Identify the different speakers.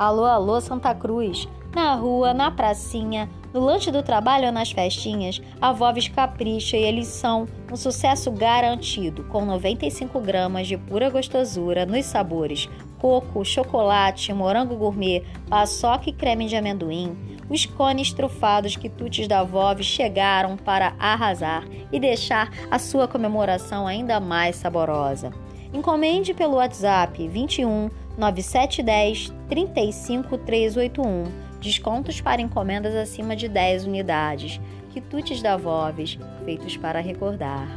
Speaker 1: Alô, alô, Santa Cruz. Na rua, na pracinha, no lanche do trabalho ou nas festinhas, a Voves capricha e eles são um sucesso garantido, com 95 gramas de pura gostosura nos sabores coco, chocolate, morango gourmet, paçoca e creme de amendoim. Os cones trufados quitutes da Voves chegaram para arrasar e deixar a sua comemoração ainda mais saborosa. Encomende pelo WhatsApp 21 9710 35381 Descontos para encomendas acima de 10 unidades. Quitutes da Voves, feitos para recordar.